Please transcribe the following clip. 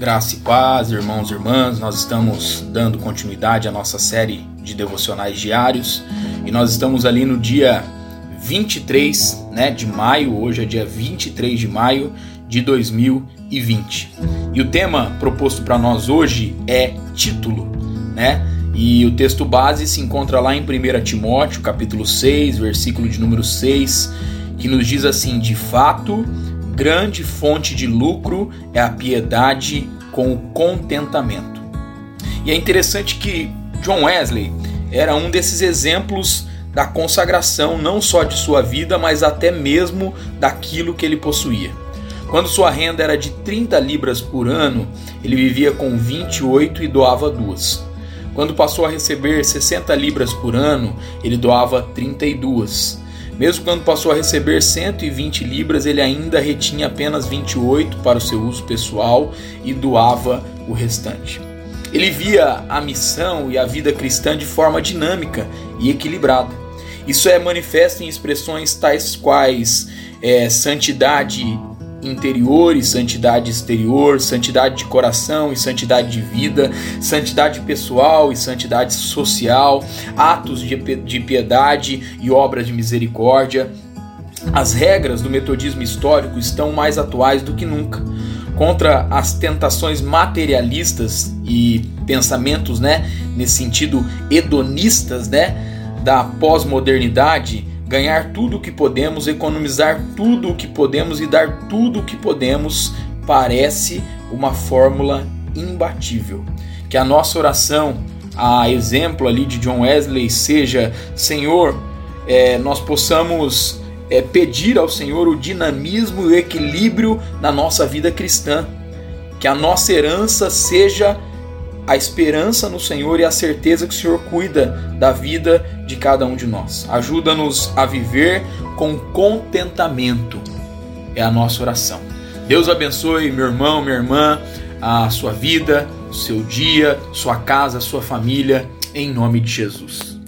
Graça e paz, irmãos e irmãs, nós estamos dando continuidade à nossa série de devocionais diários e nós estamos ali no dia 23 né, de maio, hoje é dia 23 de maio de 2020. E o tema proposto para nós hoje é título, né? E o texto base se encontra lá em 1 Timóteo, capítulo 6, versículo de número 6, que nos diz assim: De fato, grande fonte de lucro é a piedade com o contentamento. E é interessante que John Wesley era um desses exemplos da consagração não só de sua vida, mas até mesmo daquilo que ele possuía. Quando sua renda era de 30 libras por ano, ele vivia com 28 e doava duas. Quando passou a receber 60 libras por ano, ele doava 32. Mesmo quando passou a receber 120 libras, ele ainda retinha apenas 28 para o seu uso pessoal e doava o restante. Ele via a missão e a vida cristã de forma dinâmica e equilibrada. Isso é manifesto em expressões tais quais é, santidade interior e santidade exterior, santidade de coração e santidade de vida, santidade pessoal e santidade social, atos de piedade e obras de misericórdia. As regras do metodismo histórico estão mais atuais do que nunca. Contra as tentações materialistas e pensamentos, né, nesse sentido hedonistas, né, da pós-modernidade, ganhar tudo o que podemos, economizar tudo o que podemos e dar tudo o que podemos parece uma fórmula imbatível. Que a nossa oração, a exemplo ali de John Wesley, seja: Senhor, é, nós possamos é, pedir ao Senhor o dinamismo e o equilíbrio na nossa vida cristã. Que a nossa herança seja a esperança no Senhor e a certeza que o Senhor cuida da vida de cada um de nós. Ajuda-nos a viver com contentamento. É a nossa oração. Deus abençoe meu irmão, minha irmã, a sua vida, o seu dia, sua casa, sua família, em nome de Jesus.